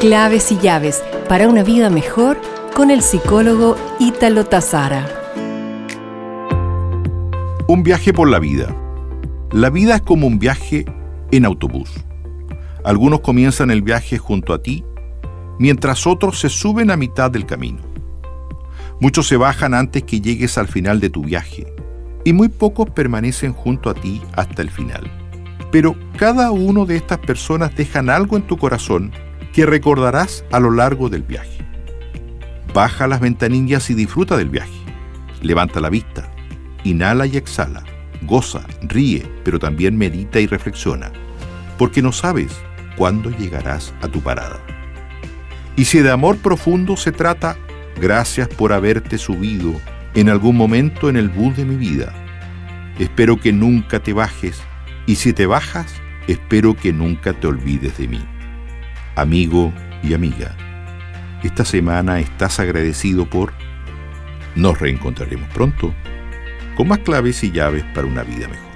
Claves y llaves para una vida mejor con el psicólogo Ítalo Tazara. Un viaje por la vida. La vida es como un viaje en autobús. Algunos comienzan el viaje junto a ti, mientras otros se suben a mitad del camino. Muchos se bajan antes que llegues al final de tu viaje y muy pocos permanecen junto a ti hasta el final. Pero cada uno de estas personas dejan algo en tu corazón que recordarás a lo largo del viaje. Baja las ventanillas y disfruta del viaje. Levanta la vista, inhala y exhala, goza, ríe, pero también medita y reflexiona, porque no sabes cuándo llegarás a tu parada. Y si de amor profundo se trata, gracias por haberte subido en algún momento en el bus de mi vida. Espero que nunca te bajes y si te bajas, espero que nunca te olvides de mí amigo y amiga. Esta semana estás agradecido por... Nos reencontraremos pronto con más claves y llaves para una vida mejor.